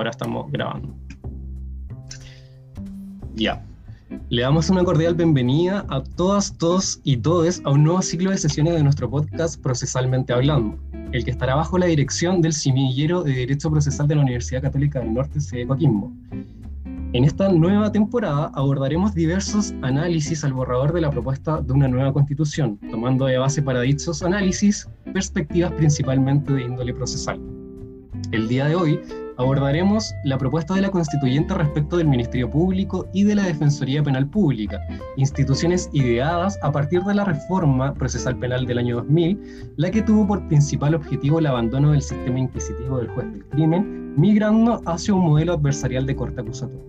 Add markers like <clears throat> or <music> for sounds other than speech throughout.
ahora estamos grabando. Ya. Le damos una cordial bienvenida a todas, todos y todes a un nuevo ciclo de sesiones de nuestro podcast Procesalmente Hablando, el que estará bajo la dirección del Semillero de Derecho Procesal de la Universidad Católica del Norte, de Coquimbo. En esta nueva temporada abordaremos diversos análisis al borrador de la propuesta de una nueva constitución, tomando de base para dichos análisis perspectivas principalmente de índole procesal. El día de hoy abordaremos la propuesta de la constituyente respecto del Ministerio Público y de la Defensoría Penal Pública, instituciones ideadas a partir de la reforma procesal penal del año 2000, la que tuvo por principal objetivo el abandono del sistema inquisitivo del juez del crimen, migrando hacia un modelo adversarial de corte acusatorio.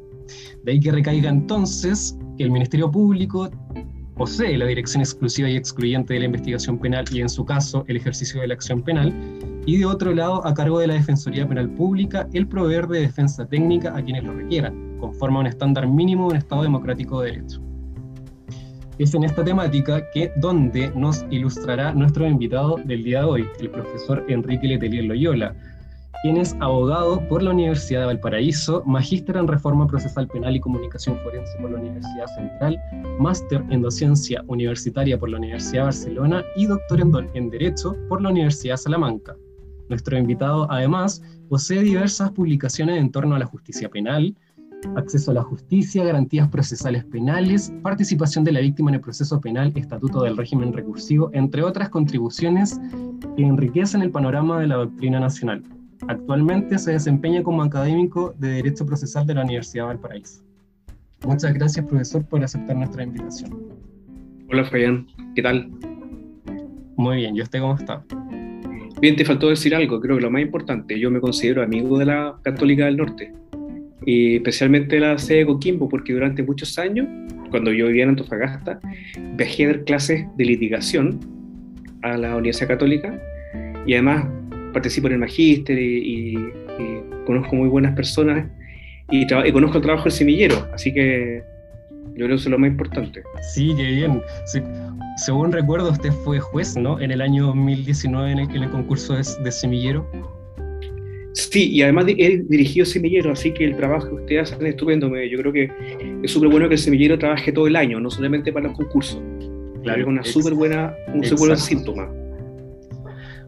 De ahí que recaiga entonces que el Ministerio Público posee la dirección exclusiva y excluyente de la investigación penal y en su caso el ejercicio de la acción penal, y de otro lado, a cargo de la Defensoría Penal Pública, el proveer de defensa técnica a quienes lo requieran, conforme a un estándar mínimo de un Estado democrático de derecho. Es en esta temática que donde nos ilustrará nuestro invitado del día de hoy, el profesor Enrique Letelier Loyola, quien es abogado por la Universidad de Valparaíso, magíster en Reforma Procesal Penal y Comunicación Forense por la Universidad Central, máster en Docencia Universitaria por la Universidad de Barcelona y doctor en, en Derecho por la Universidad de Salamanca. Nuestro invitado, además, posee diversas publicaciones en torno a la justicia penal, acceso a la justicia, garantías procesales penales, participación de la víctima en el proceso penal, estatuto del régimen recursivo, entre otras contribuciones que enriquecen el panorama de la doctrina nacional. Actualmente se desempeña como académico de Derecho Procesal de la Universidad de Valparaíso. Muchas gracias, profesor, por aceptar nuestra invitación. Hola, Fabián. ¿Qué tal? Muy bien. ¿Y usted cómo está? Bien, te faltó decir algo. Creo que lo más importante, yo me considero amigo de la Católica del Norte, y especialmente de la sede de Coquimbo, porque durante muchos años, cuando yo vivía en Antofagasta, viajé a dar clases de litigación a la Universidad Católica y además participo en el magíster y, conozco muy buenas personas y, conozco el trabajo del semillero, así que yo creo que eso es lo más importante. Sí, qué bien. según recuerdo, usted fue juez, ¿no? En el año 2019 en el, concurso de, semillero. Sí, y además he dirigido semillero, así que el trabajo que usted hace es estupendo. Yo creo que es súper bueno que el semillero trabaje todo el año, no solamente para los concursos. Claro, es una súper buena, un súper buen síntoma.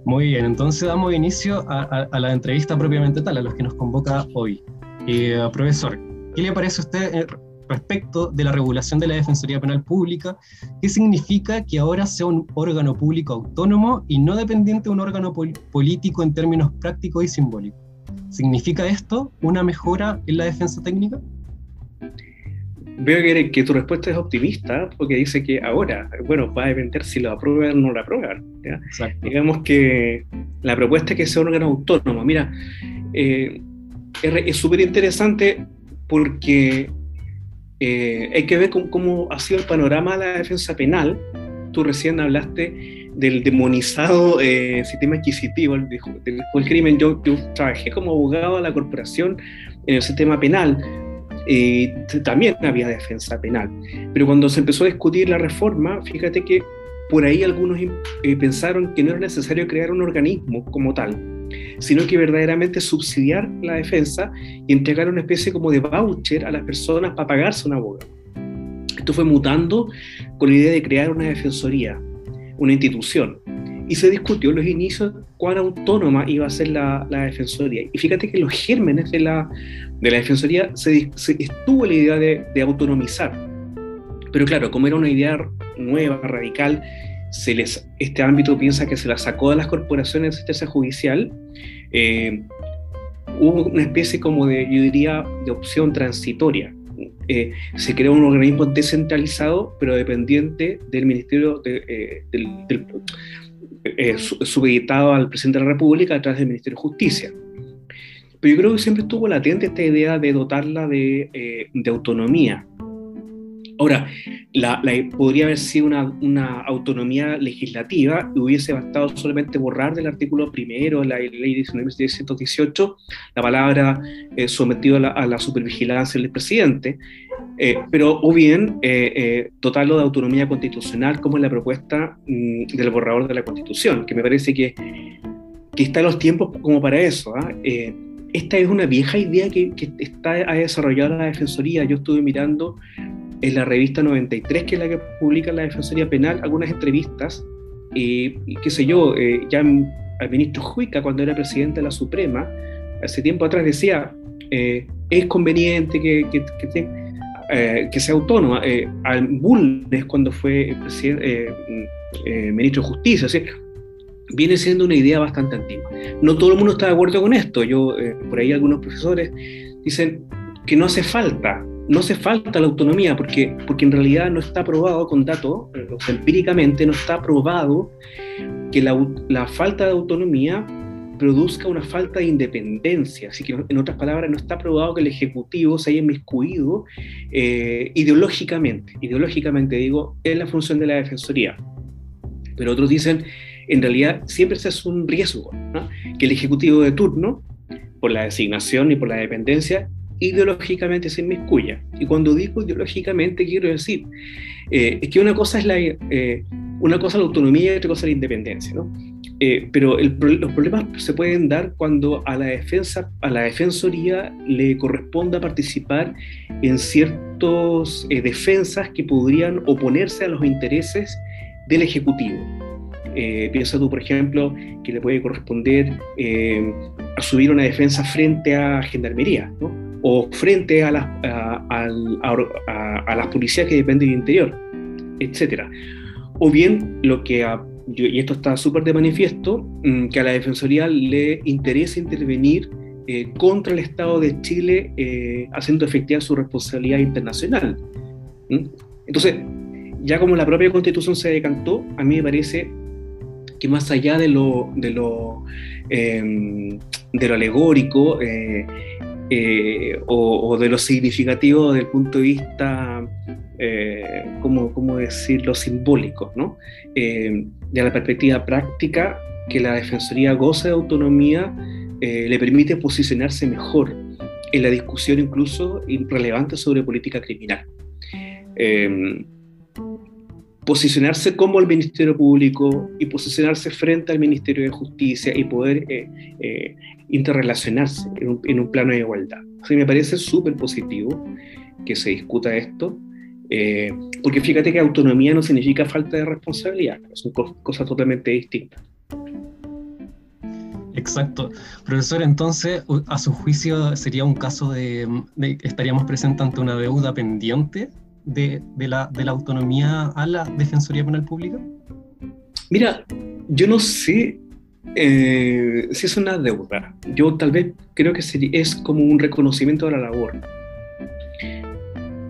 Muy bien, entonces damos inicio a, la entrevista propiamente tal, a los que nos convoca hoy. Eh, profesor, ¿qué le parece a usted eh, respecto de la regulación de la Defensoría Penal Pública? ¿Qué significa que ahora sea un órgano público autónomo y no dependiente de un órgano político en términos prácticos y simbólicos? ¿Significa esto una mejora en la defensa técnica? Veo que, tu respuesta es optimista porque dice que ahora, bueno, va a depender si lo aprueban o no lo aprueban. Digamos que la propuesta es que sea un órgano autónomo. Mira, eh, es súper interesante porque eh, hay que ver cómo, ha sido el panorama de la defensa penal. Tú recién hablaste del demonizado eh, sistema adquisitivo del, del, crimen. Yo, yo trabajé como abogado de la corporación en el sistema penal eh, también había defensa penal. Pero cuando se empezó a discutir la reforma, fíjate que por ahí algunos eh, pensaron que no era necesario crear un organismo como tal, sino que verdaderamente subsidiar la defensa y entregar una especie como de voucher a las personas para pagarse un abogado. Esto fue mutando con la idea de crear una defensoría, una institución. Y se discutió en los inicios cuán autónoma iba a ser la, la defensoría. Y fíjate que los gérmenes de la, de la Defensoría se, estuvo la idea de, autonomizar. Pero claro, como era una idea nueva, radical, se les, este ámbito piensa que se la sacó de las corporaciones de asistencia judicial, eh, hubo una especie como de, yo diría, de opción transitoria. Eh, se creó un organismo descentralizado, pero dependiente del Ministerio, de, eh, subeditado al presidente de la República a través del Ministerio de Justicia. Pero yo creo que siempre estuvo latente esta idea de dotarla de, eh, de autonomía. Ahora, la, podría haber sido una, una, autonomía legislativa y hubiese bastado solamente borrar del artículo primero de la ley 1918 la palabra eh, sometido a la, a la, supervigilancia del presidente, eh, pero o bien dotarlo de autonomía constitucional como en la propuesta mm, del borrador de la constitución, que me parece que, que está en los tiempos como para eso. ¿ah? esta es una vieja idea que, está ha desarrollado la Defensoría. Yo estuve mirando en la revista 93, que es la que publica la Defensoría Penal, algunas entrevistas, y qué sé yo, eh, ya al ministro Juica, cuando era presidente de la Suprema, hace tiempo atrás decía, eh, es conveniente que, que, que, eh, sea autónoma. al Bulnes, cuando fue ministro de Justicia, viene siendo una idea bastante antigua. No todo el mundo está de acuerdo con esto. Yo, eh, por ahí algunos profesores dicen que no hace falta, no hace falta la autonomía porque, porque en realidad no está probado con datos, eh, empíricamente no está probado que la, la, falta de autonomía produzca una falta de independencia. Así que, en otras palabras, no está probado que el Ejecutivo se haya inmiscuido eh, ideológicamente, ideológicamente digo, en la función de la Defensoría. Pero otros dicen en realidad siempre se hace un riesgo, que el ejecutivo de turno, por la designación y por la dependencia, ideológicamente se inmiscuya. Y cuando digo ideológicamente, quiero decir, eh, es que una cosa es la, eh, una cosa la autonomía y otra cosa la independencia, ¿no? Eh, pero los problemas se pueden dar cuando a la defensa, a la defensoría le corresponda participar en ciertas defensas que podrían oponerse a los intereses del ejecutivo. Eh, piensa tú, por ejemplo, que le puede corresponder eh, asumir una defensa frente a gendarmería, o frente a las, a, las policías que dependen del interior, etc. O bien lo que, y esto está súper de manifiesto, mm, que a la Defensoría le interesa intervenir eh, contra el Estado de Chile eh, haciendo efectiva su responsabilidad internacional. Entonces, ya como la propia constitución se decantó, a mí me parece que más allá de lo, de lo, em, de lo alegórico eh, eh, o, de lo significativo desde el punto de vista, eh, ¿cómo, ¿cómo, decirlo?, simbólico, ¿no? de la perspectiva práctica, que la Defensoría goza de autonomía le permite posicionarse mejor en la discusión incluso relevante sobre política criminal. Em, posicionarse como el Ministerio Público y posicionarse frente al Ministerio de Justicia y poder interrelacionarse en un, plano de igualdad. Así me parece súper positivo que se discuta esto, eh, porque fíjate que autonomía no significa falta de responsabilidad, son cosas totalmente distintas. Exacto. Profesor, entonces, a su juicio, ¿sería un caso de, de estaríamos presentando una deuda pendiente de, la, autonomía a la Defensoría Penal Pública? Mira, yo no sé eh, si es una deuda. Yo tal vez creo que es como un reconocimiento de la labor.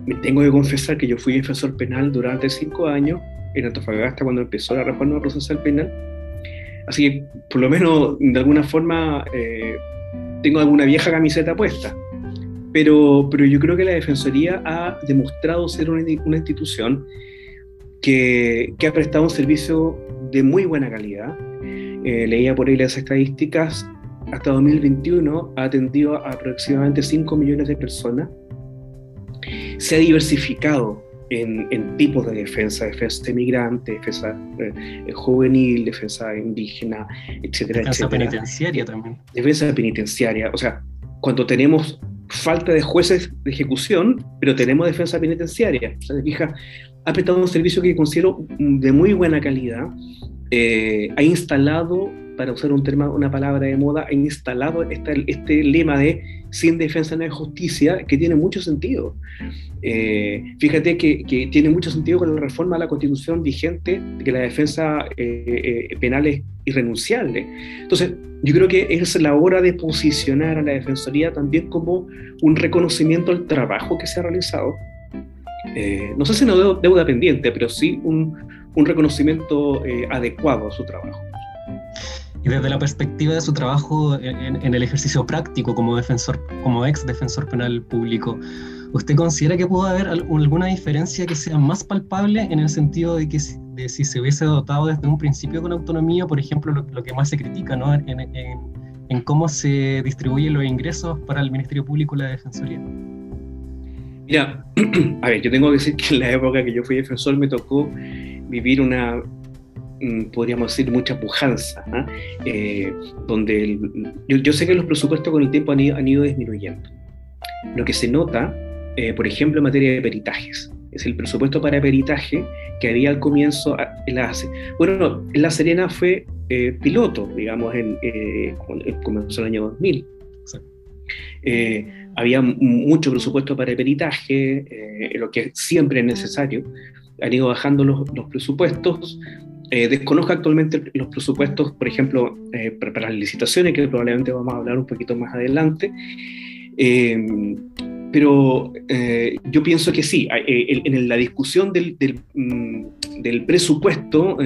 Me tengo que confesar que yo fui defensor penal durante cinco años en Antofagasta cuando empezó la reforma procesal penal. Así que, por lo menos, de alguna forma, eh, tengo alguna vieja camiseta puesta. Pero, pero yo creo que la Defensoría ha demostrado ser una, institución que, que, ha prestado un servicio de muy buena calidad. Eh, leía por ahí las estadísticas, hasta 2021 ha atendido a aproximadamente 5 millones de personas. Se ha diversificado en, en tipos de defensa, defensa de migrante, defensa eh, juvenil, defensa indígena, etcétera, defensa penitenciaria también. Defensa penitenciaria, o sea, cuando tenemos falta de jueces de ejecución, pero tenemos defensa penitenciaria. O sea, fija, ha prestado un servicio que considero de muy buena calidad, eh, ha instalado, para usar un una palabra de moda, ha instalado este, este lema de sin defensa no hay justicia, que tiene mucho sentido. Eh, fíjate que, que, tiene mucho sentido con la reforma a la constitución vigente, que la defensa eh, penal es irrenunciable. Entonces, yo creo que es la hora de posicionar a la Defensoría también como un reconocimiento al trabajo que se ha realizado. Eh, no sé si una deuda pendiente, pero sí un, un reconocimiento eh, adecuado a su trabajo. Y desde la perspectiva de su trabajo en, en, el ejercicio práctico como defensor, como ex defensor penal público, ¿usted considera que pudo haber alguna diferencia que sea más palpable en el sentido de que de si se hubiese dotado desde un principio con autonomía, por ejemplo, lo, que más se critica, ¿no? En, en, cómo se distribuyen los ingresos para el Ministerio Público y la Defensoría. Mira, <clears throat> a ver, yo tengo que decir que en la época que yo fui defensor me tocó vivir una, mm, podríamos decir, mucha pujanza, ¿ah? eh, donde yo, sé que los presupuestos con el tiempo han ido, disminuyendo. Lo que se nota, eh, por ejemplo, en materia de peritajes, es el presupuesto para peritaje que había al comienzo, en la, bueno, en La Serena fue eh, piloto, digamos, en, comenzó el año 2000. había mucho presupuesto para peritaje, lo que siempre es necesario, han ido bajando los, presupuestos. Eh, desconozco actualmente los presupuestos, por ejemplo, eh, para las licitaciones, que probablemente vamos a hablar un poquito más adelante. Eh, pero yo pienso que sí, en la discusión del, del, mm, presupuesto,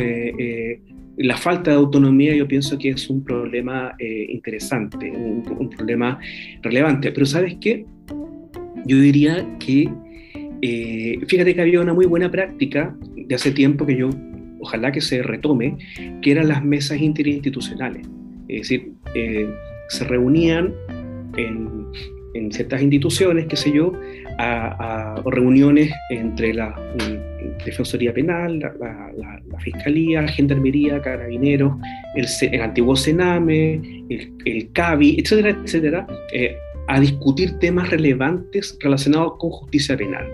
la falta de autonomía yo pienso que es un problema interesante, un, un, problema relevante. Pero ¿sabes qué? Yo diría que eh, fíjate que había una muy buena práctica de hace tiempo que yo, ojalá que se retome, que eran las mesas interinstitucionales. Es decir, eh, se reunían en, ciertas instituciones, qué sé yo, a, reuniones entre la, Defensoría Penal, la, Fiscalía, Gendarmería, Carabineros, el, antiguo Sename, el, el, CABI, etcétera, etcétera, eh, a discutir temas relevantes relacionados con justicia penal.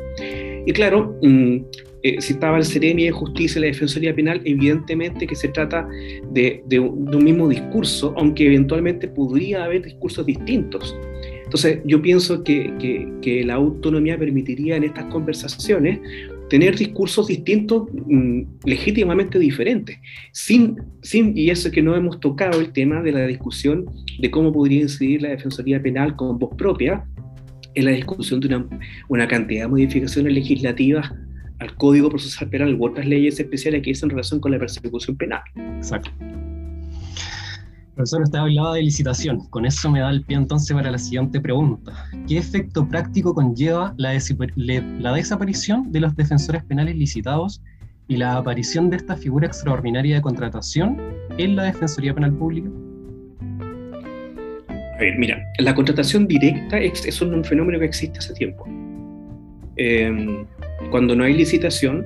Y claro, mm, eh, si estaba el Ceremi de Justicia y la Defensoría Penal, evidentemente que se trata de, un, mismo discurso, aunque eventualmente podría haber discursos distintos. Entonces, yo pienso que, que la autonomía permitiría en estas conversaciones tener discursos distintos, mm, legítimamente diferentes, sin, sin, y eso que no hemos tocado el tema de la discusión de cómo podría incidir la Defensoría Penal con voz propia en la discusión de una, una cantidad de modificaciones legislativas al Código Procesal Penal u otras leyes especiales que dicen en relación con la persecución penal. Exacto. Profesor, usted hablaba de licitación. Con eso me da el pie entonces para la siguiente pregunta. ¿Qué efecto práctico conlleva la, desaparición de los defensores penales licitados y la aparición de esta figura extraordinaria de contratación en la Defensoría Penal Pública? A ver, mira, la contratación directa es, un fenómeno que existe hace tiempo. Em, cuando no hay licitación,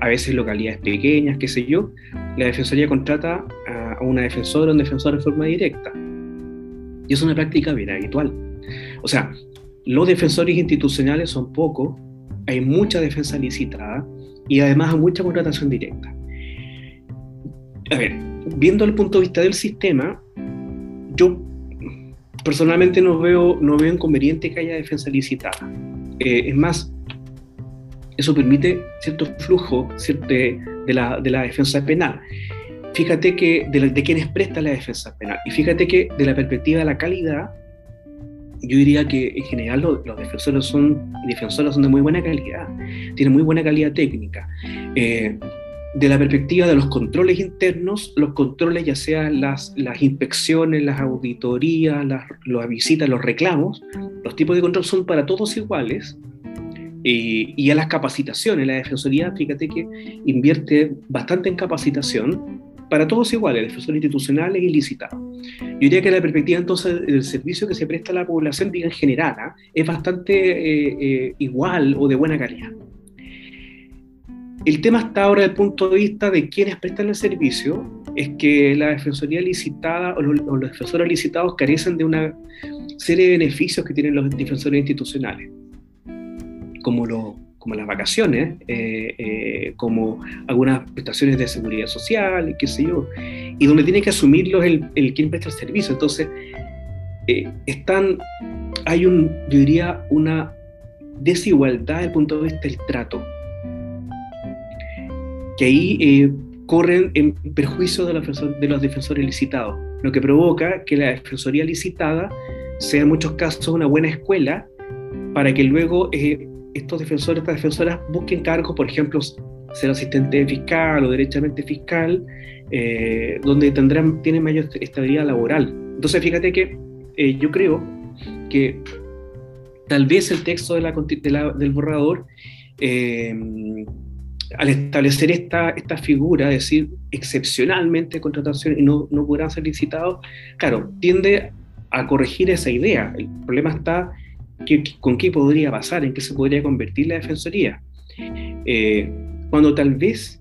a veces localidades pequeñas, qué sé yo, la Defensoría contrata a una defensora o un defensor de forma directa. Y es una práctica bien habitual. O sea, los defensores institucionales son pocos, hay mucha defensa licitada y además hay mucha contratación directa. A ver, viendo el punto de vista del sistema, yo personalmente no veo, no veo inconveniente que haya defensa licitada. Eh, es más, eso permite cierto flujo de, la, de la defensa penal fíjate que de, de, quienes prestan la defensa penal. Y fíjate que de la perspectiva de la calidad, yo diría que en general los, defensores son defensores son de muy buena calidad, tienen muy buena calidad técnica. Eh, de la perspectiva de los controles internos, los controles, ya sean las, las inspecciones, las auditorías, las, las visitas, los reclamos, los tipos de control son para todos iguales. Y, y a las capacitaciones, la Defensoría, fíjate que invierte bastante en capacitación para todos iguales, defensores institucionales y licitados. Yo diría que la perspectiva entonces del servicio que se presta a la población, diga en general, ¿ah? es bastante eh, eh, igual o de buena calidad. El tema hasta ahora, desde el punto de vista de quienes prestan el servicio, es que la defensoría licitada o los, o los defensores licitados carecen de una serie de beneficios que tienen los defensores institucionales, como los como las vacaciones, eh, eh, como algunas prestaciones de seguridad social, qué sé yo, y donde tiene que asumirlos el, el quien presta el servicio. Entonces, eh, están, hay un, yo diría, una desigualdad desde el punto de vista del trato, que ahí corren en perjuicio de los, de los defensores licitados, lo que provoca que la defensoría licitada sea en muchos casos una buena escuela para que luego estos defensores, estas defensoras busquen cargos, por ejemplo, ser asistente fiscal o derechamente fiscal, eh, donde tendrán, tienen mayor estabilidad laboral. Entonces, fíjate que eh, yo creo que tal vez el texto del borrador, eh, al establecer esta, esta figura, es decir, excepcionalmente contratación y no, no podrán ser licitados, claro, tiende a corregir esa idea. El problema está con qué podría pasar, en qué se podría convertir la defensoría. Eh, cuando tal vez,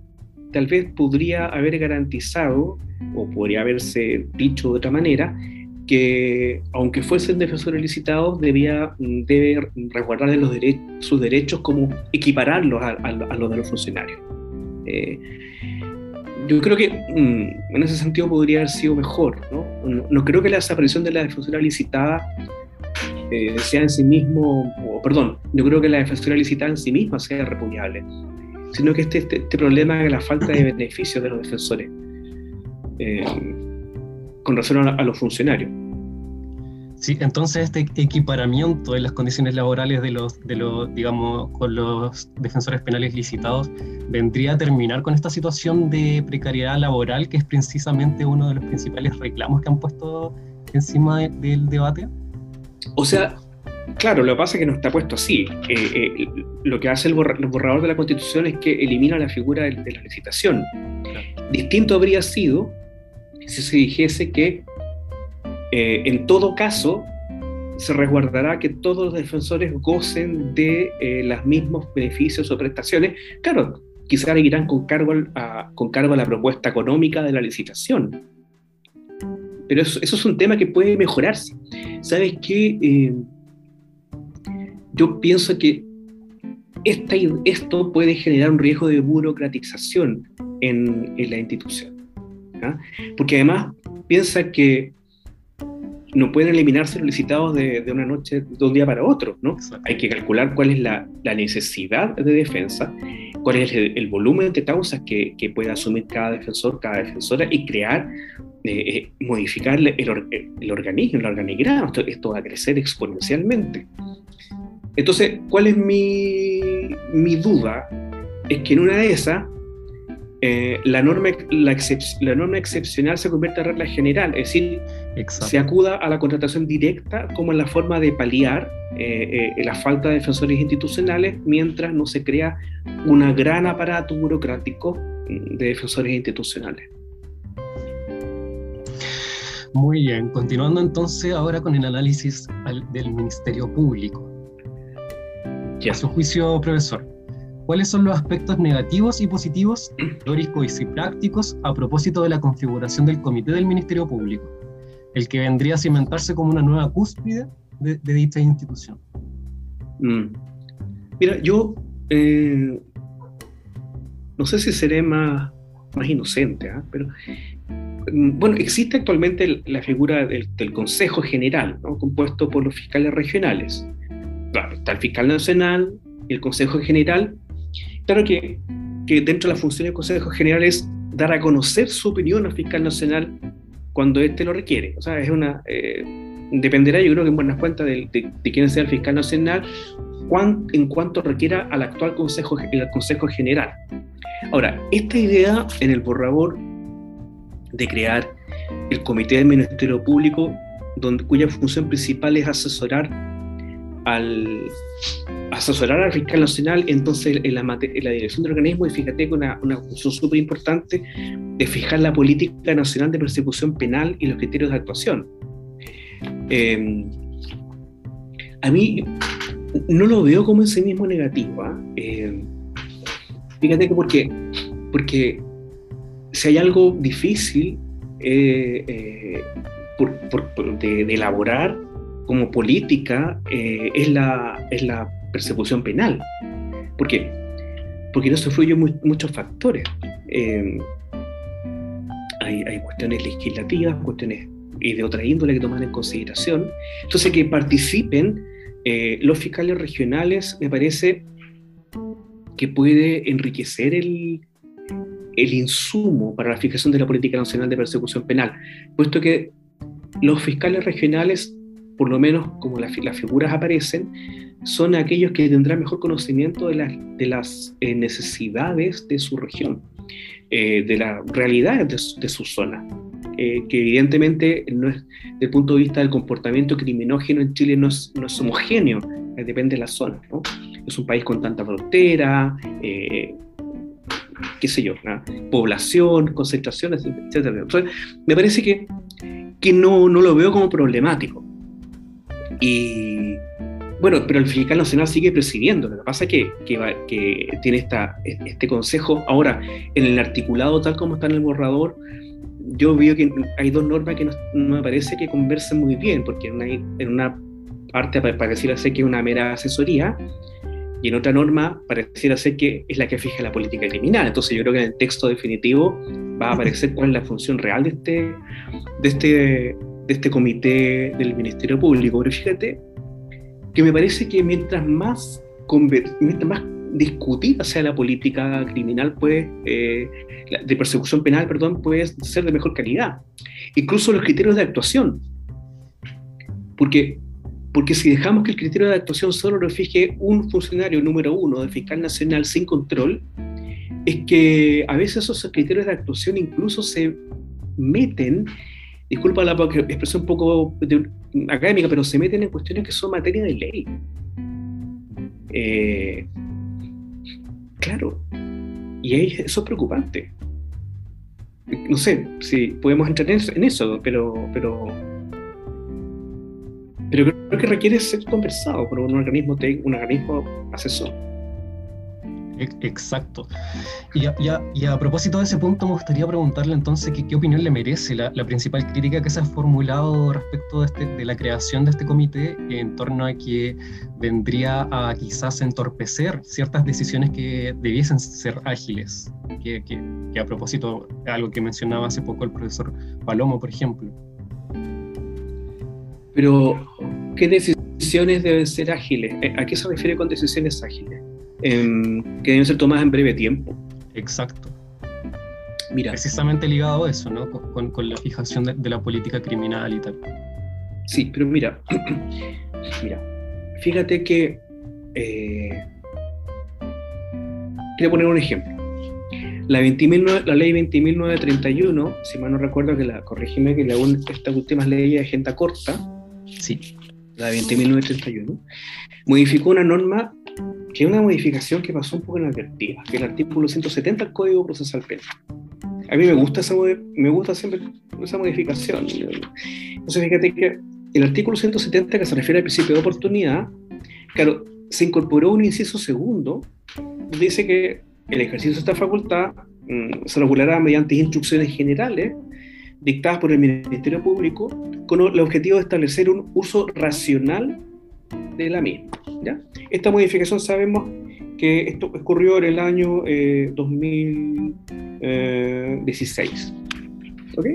tal vez podría haber garantizado, o podría haberse dicho de otra manera, que aunque fuesen defensores licitados, debía debe resguardar los sus derechos como equipararlos a, los de los funcionarios. Eh, yo creo que mm, en ese sentido podría haber sido mejor. No, no, creo que la desaparición de la defensoría licitada eh, sea en sí mismo, o, perdón, yo creo que la defensoría licitada en sí misma sea repudiable, sino que este, este, este problema de la falta de <clears throat> beneficios de los defensores. Eh, con relación a, los funcionarios. Sí, entonces este equiparamiento de las condiciones laborales de los, de los, digamos, con los defensores penales licitados vendría a terminar con esta situación de precariedad laboral que es precisamente uno de los principales reclamos que han puesto encima del debate. O sea, claro, lo que pasa es que no está puesto así. Eh, eh, lo que hace el, borrador de la Constitución es que elimina la figura de, la licitación. Distinto habría sido si se dijese que eh, en todo caso se resguardará que todos los defensores gocen de eh, los mismos beneficios o prestaciones. Claro, quizás irán con cargo, a, con cargo a la propuesta económica de la licitación. Pero eso, es un tema que puede mejorarse. ¿Sabes qué? Eh, yo pienso que esta, esto puede generar un riesgo de burocratización en, en la institución. Porque además piensa que no pueden eliminarse los licitados de, una noche, de un día para otro, ¿no? Hay que calcular cuál es la, necesidad de defensa, cuál es el, volumen de causas que, puede asumir cada defensor, cada defensora y crear, eh, eh, modificar el, el, organismo, el organigrama. Esto, va a crecer exponencialmente. Entonces, ¿cuál es mi, mi duda? Es que en una de esas eh, la, norma, la, la, norma excepcional se convierte en regla general, es decir, se acuda a la contratación directa como en la forma de paliar eh, eh, la falta de defensores institucionales mientras no se crea un gran aparato burocrático de defensores institucionales. Muy bien, continuando entonces ahora con el análisis del Ministerio Público. A su juicio, profesor, ¿Cuáles son los aspectos negativos y positivos, teóricos y prácticos, a propósito de la configuración del Comité del Ministerio Público, el que vendría a cimentarse como una nueva cúspide de, dicha institución? Mm. Mira, yo eh, no sé si seré más, más inocente, ¿ah? pero bueno, existe actualmente la figura del, Consejo General, compuesto por los fiscales regionales. Claro, está el fiscal nacional, el Consejo General Claro que, que dentro de la función del Consejo General es dar a conocer su opinión al fiscal nacional cuando éste lo requiere. O sea, es una. Eh, dependerá, yo creo que en buenas cuentas, de, de, quién sea el fiscal nacional, en cuanto requiera al actual Consejo, el Consejo General. Ahora, esta idea en el borrador de crear el Comité del Ministerio Público, donde, cuya función principal es asesorar al, asesorar al fiscal nacional, entonces en la, la dirección del organismo, y fíjate con una, una función súper importante de fijar la política nacional de persecución penal y los criterios de actuación. Em, a mí no lo veo como en sí mismo negativo. ¿ah? Em, fíjate que porque, porque si hay algo difícil eh, eh, de, elaborar como política, eh, es, la, es la persecución penal. ¿Por qué? Porque no se influyen muchos factores. Hay, hay, cuestiones legislativas, cuestiones y de otra índole que toman en consideración. Entonces, que participen los fiscales regionales me parece que puede enriquecer el, el insumo para la fijación de la política nacional de persecución penal, puesto que los fiscales regionales, por lo menos como las, las figuras aparecen, son aquellos que tendrán mejor conocimiento de, las, de las eh, necesidades de su región, eh, de la realidad de, su zona, eh, que evidentemente no es, desde el punto de vista del comportamiento criminógeno en Chile no es, no es homogéneo, depende de la zona. ¿no? Es un país con tanta frontera, qué sé yo, población, concentraciones, etc. Entonces, me parece que, que no, no lo veo como problemático. Y, bueno, pero el fiscal nacional sigue presidiendo. Lo que pasa es que, que, tiene esta, este consejo. Ahora, en el articulado, tal como está en el borrador, yo veo que hay dos normas que no, me parece que conversen muy bien, porque en una, en una parte pareciera ser que es una mera asesoría, y en otra norma pareciera ser que es la que fija la política criminal. Entonces yo creo que en el texto definitivo va a aparecer cuál es la función real de este, de este, de este comité del Ministerio Público. Pero fíjate que me parece que mientras más, mientras más discutida sea la política criminal, pues, de persecución penal, perdón, puede ser de mejor calidad. Incluso los criterios de actuación. Porque, porque si dejamos que el criterio de actuación solo lo fije un funcionario número uno del fiscal nacional sin control, es que a veces esos criterios de actuación incluso se meten disculpa la expresión un poco académica, pero se meten en cuestiones que son materia de ley. Eh, claro, y eso es preocupante. No sé si podemos entrar en eso, pero, pero, pero creo que requiere ser conversado por un organismo, un organismo asesor. Exacto. Y a, propósito de ese punto, me gustaría preguntarle entonces qué, opinión le merece la, principal crítica que se ha formulado respecto de, este, de, la creación de este comité en torno a que vendría a quizás entorpecer ciertas decisiones que debiesen ser ágiles, que, que a propósito, algo que mencionaba hace poco el profesor Palomo, por ejemplo. Pero, ¿qué decisiones deben ser ágiles? ¿A qué se refiere con decisiones ágiles? que deben ser tomadas en breve tiempo. Exacto. Mira. Precisamente ligado a eso, ¿no? Con, con la fijación de, la política criminal y tal. Sí, pero mira, <clears throat> mira, fíjate que eh, quiero poner un ejemplo. La, la ley 20.931, si mal no recuerdo, que la, corrígeme, que la, esta última ley de agenda corta, sí. la 20.931, modificó una norma que es una modificación que pasó un poco inadvertida, que es el artículo 170 del Código Procesal Penal. A mí me gusta, esa, me gusta siempre esa modificación. Entonces, fíjate que el artículo 170, que se refiere al principio de oportunidad, claro, se incorporó un inciso segundo, dice que el ejercicio de esta facultad mm, se regulará mediante instrucciones generales dictadas por el Ministerio Público con el objetivo de establecer un uso racional de la misma. ¿ya? Esta modificación sabemos que esto ocurrió en el año 2016. Eh, ¿Ok?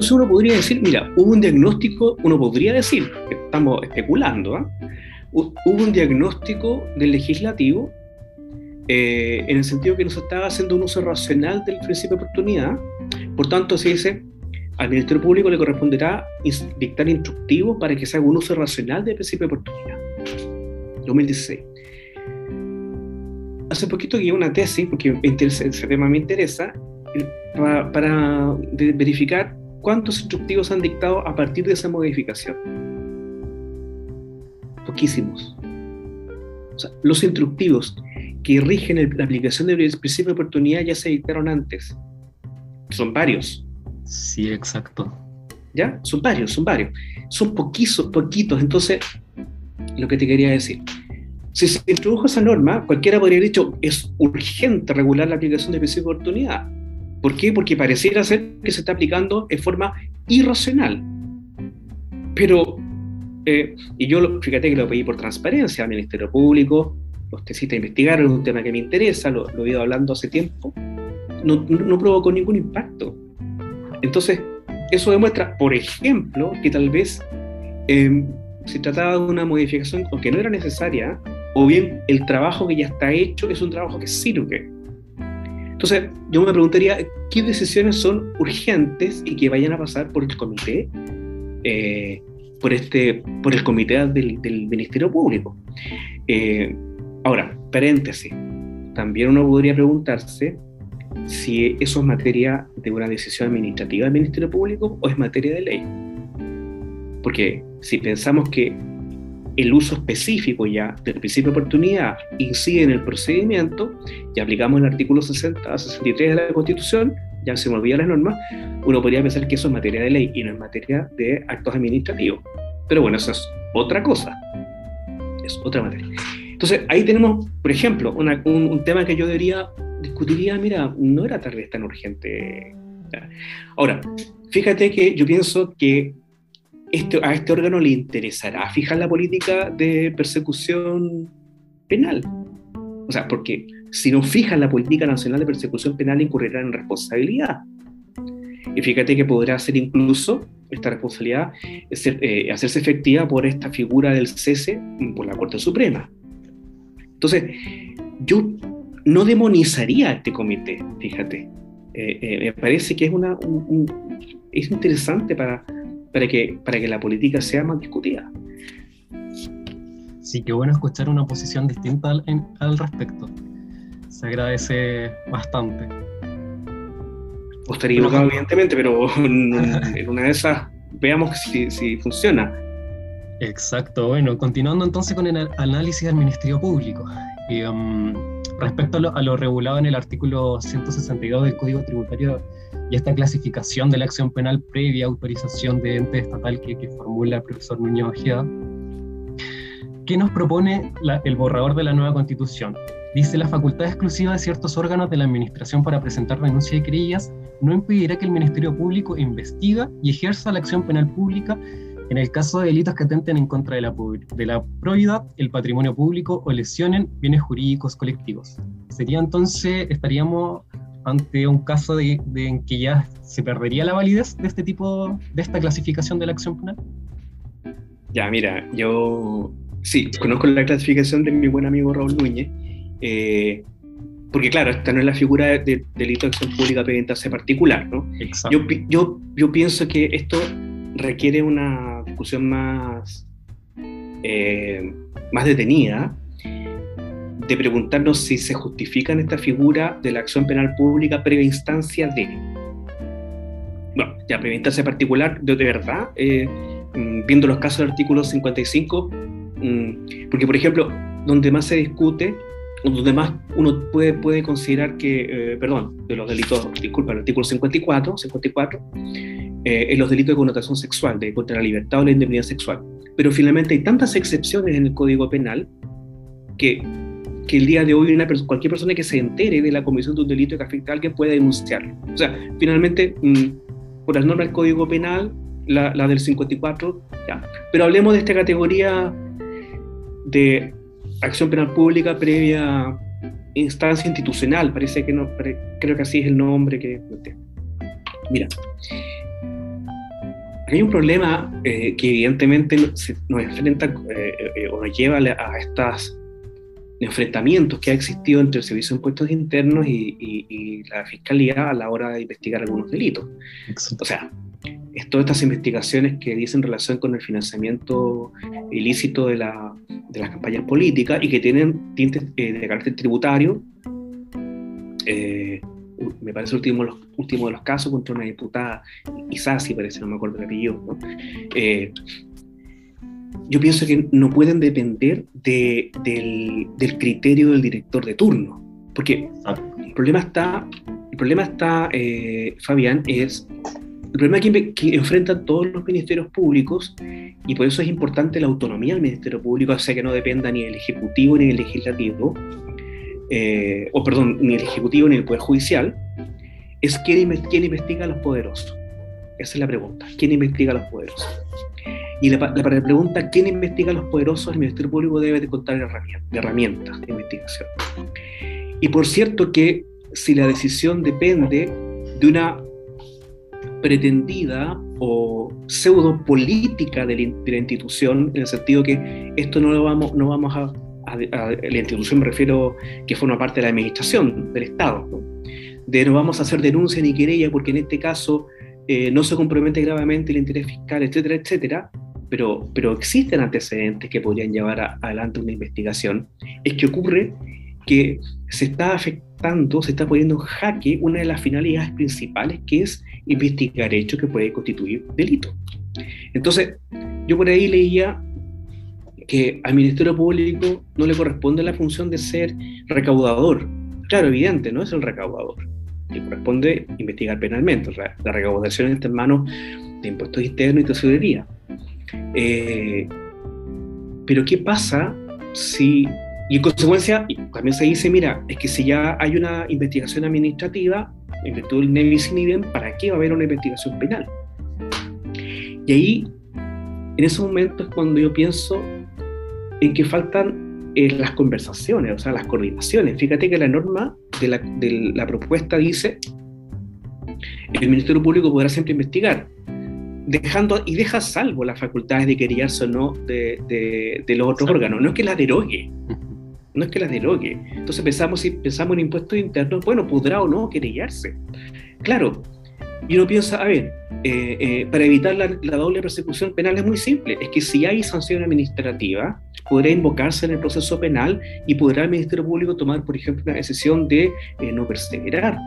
Entonces uno podría decir, mira, hubo un diagnóstico, uno podría decir, estamos especulando, ¿ah? hubo un diagnóstico del legislativo eh, en el sentido que no se estaba haciendo un uso racional del principio de oportunidad, por tanto se dice, al Ministerio Público le corresponderá dictar instructivos para que se haga un uso racional del principio de oportunidad. 2016. Hace poquito guié una tesis, porque ese tema me interesa, para, verificar cuántos instructivos han dictado a partir de esa modificación. Poquísimos. los instructivos que rigen la aplicación del principio de oportunidad ya se dictaron antes. Son varios. Sí, exacto. ¿Ya? Son varios, son varios. Son poquitos, poquitos. Entonces, lo que te quería decir. Si se introdujo esa norma, cualquiera podría haber dicho, es urgente regular la aplicación de principio de oportunidad. ¿Por qué? Porque pareciera ser que se está aplicando en forma irracional. Pero, eh, y yo fíjate que lo pedí por transparencia al Ministerio Público, los tesistas investigaron, es un tema que me interesa, lo, he ido hablando hace tiempo, no, no provocó ningún impacto. Entonces, eso demuestra, por ejemplo, que tal vez eh, se trataba de una modificación que no era necesaria, o bien el trabajo que ya está hecho es un trabajo que sirve. Entonces, yo me preguntaría, ¿qué decisiones son urgentes y que vayan a pasar por el comité, eh, por, este, por el comité del, Ministerio Público? Eh, ahora, paréntesis, también uno podría preguntarse si eso es materia de una decisión administrativa del Ministerio Público o es materia de ley. Porque si pensamos que el uso específico ya del principio de oportunidad incide en el procedimiento y aplicamos el artículo 60 a 63 de la Constitución, ya se me olvida las normas, uno podría pensar que eso es materia de ley y no es materia de actos administrativos. Pero bueno, eso es otra cosa. es otra materia. Entonces, ahí tenemos, por ejemplo, un, tema que yo debería, discutiría, mira, no era tal vez tan urgente. Ahora, fíjate que yo pienso que este, a este órgano le interesará fijar la política de persecución penal. O sea, porque si no fijan la política nacional de persecución penal, incurrirá en responsabilidad. Y fíjate que podrá ser incluso esta responsabilidad eh, hacerse efectiva por esta figura del cese por la Corte Suprema. Entonces, yo no demonizaría a este comité, fíjate. Eh, eh, me parece que es, una, es interesante para, para, que, para que la política sea más discutida. Sí, qué bueno escuchar una posición distinta al, al respecto. Se agradece bastante estaría equivocado, evidentemente, pero <laughs> <laughs> en una de esas veamos si, si funciona. Exacto, bueno, continuando entonces con el análisis del Ministerio Público. Um, respecto a lo, regulado en el artículo 162 del Código Tributario y esta clasificación de la acción penal previa autorización de ente estatal que, formula el profesor Núñez Ojeda, ¿qué nos propone el borrador de la nueva Constitución? Dice la facultad exclusiva de ciertos órganos de la Administración para presentar denuncias y querellas no impedirá que el Ministerio Público investiga y ejerza la acción penal pública en el caso de delitos que atenten en contra de la, de la probidad, el patrimonio público o lesionen bienes jurídicos colectivos. Sería entonces, estaríamos ante un caso de, en que ya se perdería la validez de este tipo, de esta clasificación de la acción penal. Ya, mira, yo sí, conozco la clasificación de mi buen amigo Raúl Núñez eh, porque claro, esta no es la figura de, delito de acción pública pendiente particular, ¿no? Yo, yo, yo, pienso que esto requiere una discusión más, eh, más detenida de preguntarnos si se justifica en esta figura de la acción penal pública previa instancia de. Bueno, ya previa instancia particular, de, de verdad, eh, mm, viendo los casos del artículo 55, mm, porque por ejemplo, donde más se discute donde más uno puede, puede considerar que, eh, perdón, de los delitos, disculpa, el artículo 54, 54 eh, en los delitos de connotación sexual, de contra la libertad o la indemnidad sexual. Pero finalmente hay tantas excepciones en el Código Penal que, que el día de hoy una cualquier persona que se entere de la comisión de un delito que afecta a alguien puede denunciarlo. O sea, finalmente, mm, por las normas del Código Penal, la, la del 54, ya. Pero hablemos de esta categoría de acción penal pública previa instancia institucional, parece que no, creo que así es el nombre que... Mira, hay un problema eh, que evidentemente nos, enfrenta eh, eh, o nos lleva a estos enfrentamientos que ha existido entre el Servicio de Impuestos Internos y, la Fiscalía a la hora de investigar algunos delitos. O sea, todas estas investigaciones que dicen relación con el financiamiento ilícito de, la, de las campañas políticas y que tienen tintes eh, de carácter tributario. Eh, me parece último, los, último de los casos contra una diputada, Isasi parece, no me acuerdo el apellido. Eh, yo pienso que no pueden depender de, del, del, criterio del director de turno, porque el problema está, el problema está Fabián, es el problema que, enfrentan todos los ministerios públicos y por eso es importante la autonomía del Ministerio Público, o sea que no dependa ni del Ejecutivo ni del Legislativo, eh, o perdón, ni el Ejecutivo ni el Poder Judicial, es quién, quién, investiga a los poderosos. Esa es la pregunta, ¿quién investiga a los poderosos? Y la, la pregunta, ¿quién investiga a los poderosos? El Ministerio Público debe de contar herramientas, herramientas de investigación. Y por cierto que si la decisión depende de una pretendida o pseudo política de la, institución, en el sentido que esto no lo vamos, no vamos a, la institución me refiero que forma parte de la administración del Estado, de no vamos a hacer denuncia ni querella porque en este caso eh, no se compromete gravemente el interés fiscal, etcétera, etcétera, pero, pero existen antecedentes que podrían llevar adelante una investigación, es que ocurre que se está afectando, se está poniendo en jaque una de las finalidades principales que es investigar hechos que pueden constituir delito. Entonces, yo por ahí leía que al Ministerio Público no le corresponde la función de ser recaudador. Claro, evidente, no es el recaudador. Le corresponde investigar penalmente. la recaudación está en manos de impuestos internos y tesorería. Eh, pero ¿qué pasa si, y en consecuencia, también se dice, mira, es que si ya hay una investigación administrativa, en virtud del nevis in ¿para qué va a haber una investigación penal? Y ahí, en ese momento es cuando yo pienso en que faltan eh, las conversaciones, o sea, las coordinaciones. Fíjate que la norma de la, de la propuesta dice, el Ministerio Público podrá siempre investigar, dejando y deja salvo las facultades de querellarse o no de, de, los otros órganos. No es que las derogue, no es que las derogue. Entonces pensamos, si pensamos en impuestos internos, bueno, podrá o no querellarse. Claro, y uno piensa, a ver, eh, eh, para evitar la, doble persecución penal es muy simple, es que si hay sanción administrativa, podrá invocarse en el proceso penal y podrá el Ministerio Público tomar, por ejemplo, una decisión de eh, no perseverar,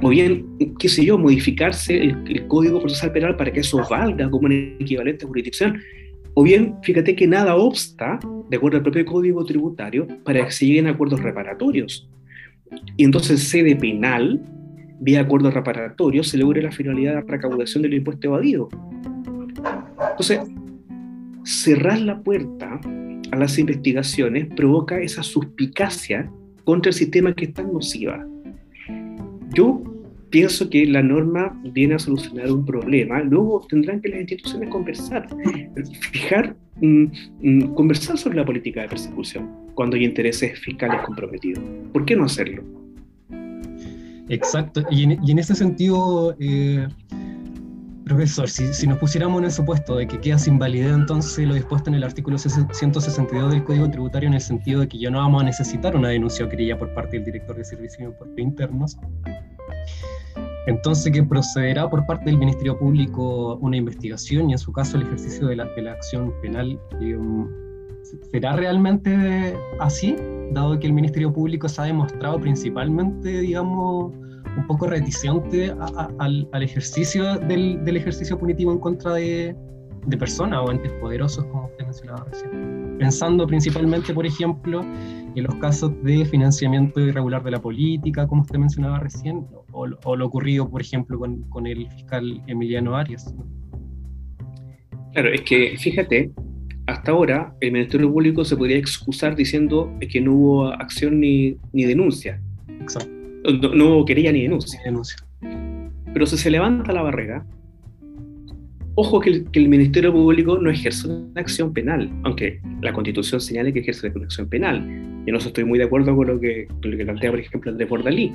o bien, qué sé yo, modificarse el, Código Procesal Penal para que eso valga como un equivalente a jurisdicción, o bien, fíjate que nada obsta, de acuerdo al propio Código Tributario, para que se lleguen acuerdos reparatorios. Y entonces sede penal vía acuerdo reparatorio, se logre la finalidad de recaudación del impuesto evadido. Entonces, cerrar la puerta a las investigaciones provoca esa suspicacia contra el sistema que es tan nociva. Yo pienso que la norma viene a solucionar un problema, luego tendrán que las instituciones conversar, fijar, mm, mm, conversar sobre la política de persecución cuando hay intereses fiscales comprometidos. ¿Por qué no hacerlo? Exacto, y en, ese sentido, eh, profesor, si, nos pusiéramos en el supuesto de que queda sin validez entonces lo dispuesto en el artículo 162 del Código Tributario en el sentido de que ya no vamos a necesitar una denuncia o querella por parte del director de Servicios de Impuestos Internos, entonces que procederá por parte del Ministerio Público una investigación y en su caso el ejercicio de la, acción penal. Eh, ¿Será realmente así? Dado que el Ministerio Público se ha demostrado principalmente, digamos, un poco reticente al, ejercicio del, ejercicio punitivo en contra de, personas o entes poderosos, como usted mencionaba recién. Pensando principalmente, por ejemplo, en los casos de financiamiento irregular de la política, como usted mencionaba recién, o, lo ocurrido, por ejemplo, con, con el fiscal Emiliano Arias. Claro, es que fíjate, hasta ahora el Ministerio Público se podría excusar diciendo que no hubo acción ni, ni denuncia. Exacto. No, hubo querella ni denuncia. denuncia. Pero si se levanta la barrera, ojo que el, que el, Ministerio Público no ejerce una acción penal, aunque la Constitución señale que ejerce una acción penal. Yo no estoy muy de acuerdo con lo que, con lo que plantea, por ejemplo, Andrés Bordalí.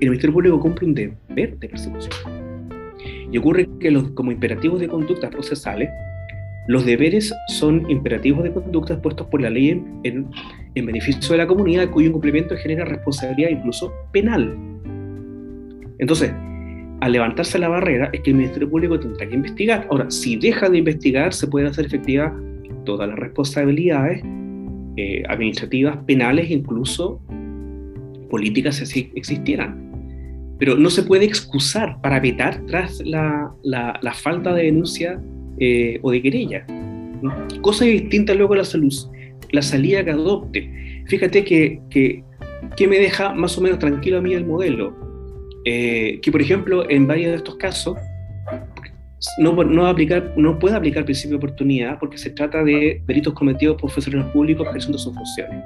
El Ministerio Público cumple un deber de persecución. Y ocurre que los, como imperativos de conducta procesales, los deberes son imperativos de conducta puestos por la ley en, beneficio de la comunidad, cuyo incumplimiento genera responsabilidad incluso penal. Entonces, al levantarse la barrera, es que el Ministerio Público tendrá que investigar. Ahora, si deja de investigar, se pueden hacer efectivas todas las responsabilidades eh, administrativas, penales, incluso políticas si existieran. Pero no se puede excusar para vetar tras la, la, falta de denuncia eh, o de querella. Cosa distinta luego la, salud, la salida que adopte. Fíjate que, que, me deja más o menos tranquilo a mí el modelo. Eh, que, por ejemplo, en varios de estos casos, no, puede aplicar principio de oportunidad porque se trata de delitos cometidos por funcionarios públicos ejerciendo sus funciones.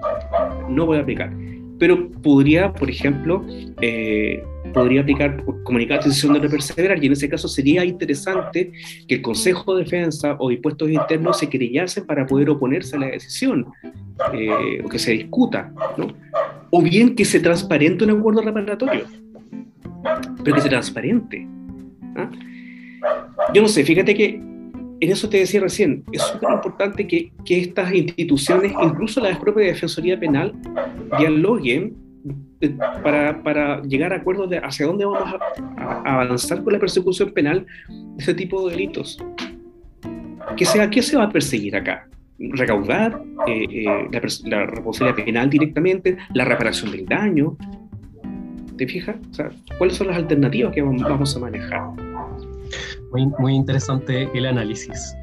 No puede aplicar. Pero podría, por ejemplo, eh, podría aplicar comunicar decisión de perseverar y en ese caso sería interesante que el Consejo de Defensa o Impuestos Internos se querellasen para poder oponerse a la decisión eh, o que se discuta, ¿no? o bien que se transparente un acuerdo reparatorio, pero que sea transparente. ¿ah? Yo no sé, fíjate que en eso te decía recién, es súper importante que, que, estas instituciones, incluso la propia Defensoría Penal, dialoguen para, para, llegar a acuerdos de hacia dónde vamos a, avanzar con la persecución penal de ese tipo de delitos. ¿Qué, sea, qué se va a perseguir acá? ¿Recaudar eh, eh, la, responsabilidad penal directamente? ¿La reparación del daño? ¿Te fijas? O sea, ¿Cuáles son las alternativas que vamos a manejar? Muy, muy interesante el análisis.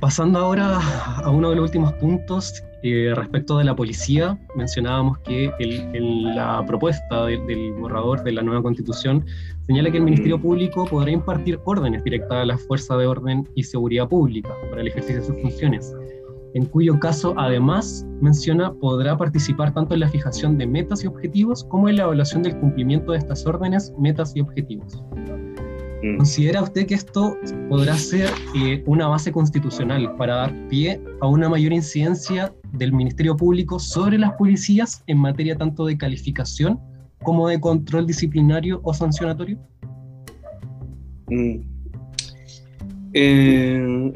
Pasando ahora a uno de los últimos puntos, eh, respecto de la policía, mencionábamos que en la propuesta del borrador de la nueva constitución señala que el Ministerio Público podrá impartir órdenes directas a la Fuerza de Orden y Seguridad Pública para el ejercicio de sus funciones. en cuyo caso además menciona podrá participar tanto en la fijación de metas y objetivos como en la evaluación del cumplimiento de estas órdenes, metas y objetivos. Mm. ¿Considera usted que esto podrá ser eh, una base constitucional para dar pie a una mayor incidencia del Ministerio Público sobre las policías en materia tanto de calificación como de control disciplinario o sancionatorio? Mm. Eh,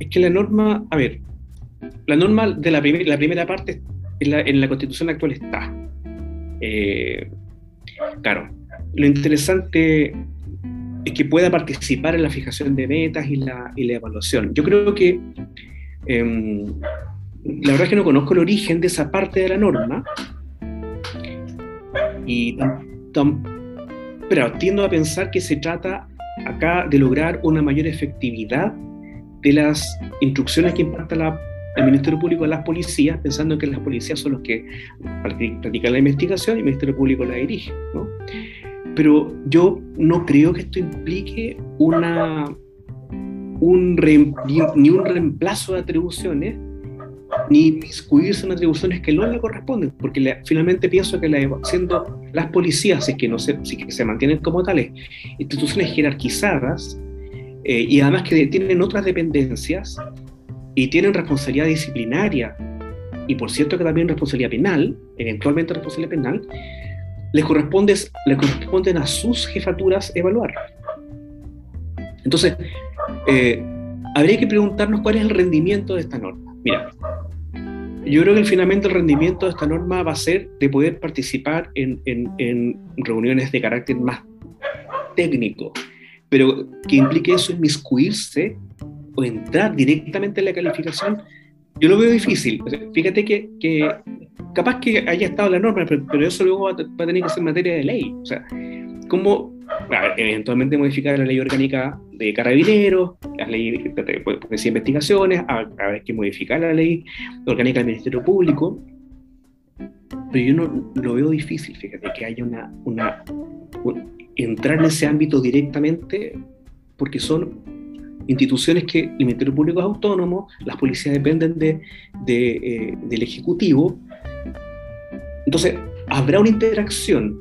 es que la norma, a ver, la norma de la, la primera parte en la, constitución actual está. Eh, claro, lo interesante es que pueda participar en la fijación de metas y la, y la evaluación. Yo creo que em, la verdad es que no conozco el origen de esa parte de la norma, y pero tiendo a pensar que se trata acá de lograr una mayor efectividad de las instrucciones que imparte la, el Ministerio Público a las policías, pensando que las policías son los que practican la investigación y el Ministerio Público la dirige. ¿no? Pero yo no creo que esto implique una, un ni un reemplazo de atribuciones, ni inmiscuirse en atribuciones que no le corresponden, porque finalmente pienso que la, siendo las policías, si es que, no se, si que se mantienen como tales, instituciones jerarquizadas, eh, y además que tienen otras dependencias y tienen responsabilidad disciplinaria, y por cierto que también responsabilidad penal, eventualmente responsabilidad penal, les, corresponde, les corresponden a sus jefaturas evaluar. Entonces, eh, habría que preguntarnos cuál es el rendimiento de esta norma. Mira, yo creo que finalmente el rendimiento de esta norma va a ser de poder participar en, en, reuniones de carácter más técnico, pero que implique eso inmiscuirse o entrar directamente en la calificación, yo lo veo difícil. fíjate que, que, capaz que haya estado la norma, pero, eso luego va a, tener que ser materia de ley. O sea, ¿cómo eventualmente modificar la ley orgánica de carabineros, las leyes de, investigaciones, a, ver que modificar la ley orgánica del Ministerio Público? Pero yo no lo veo difícil, fíjate, que haya una, una entrar en ese ámbito directamente, porque son instituciones que el Ministerio Público es autónomo, las policías dependen de, eh, del Ejecutivo. Entonces, habrá una interacción,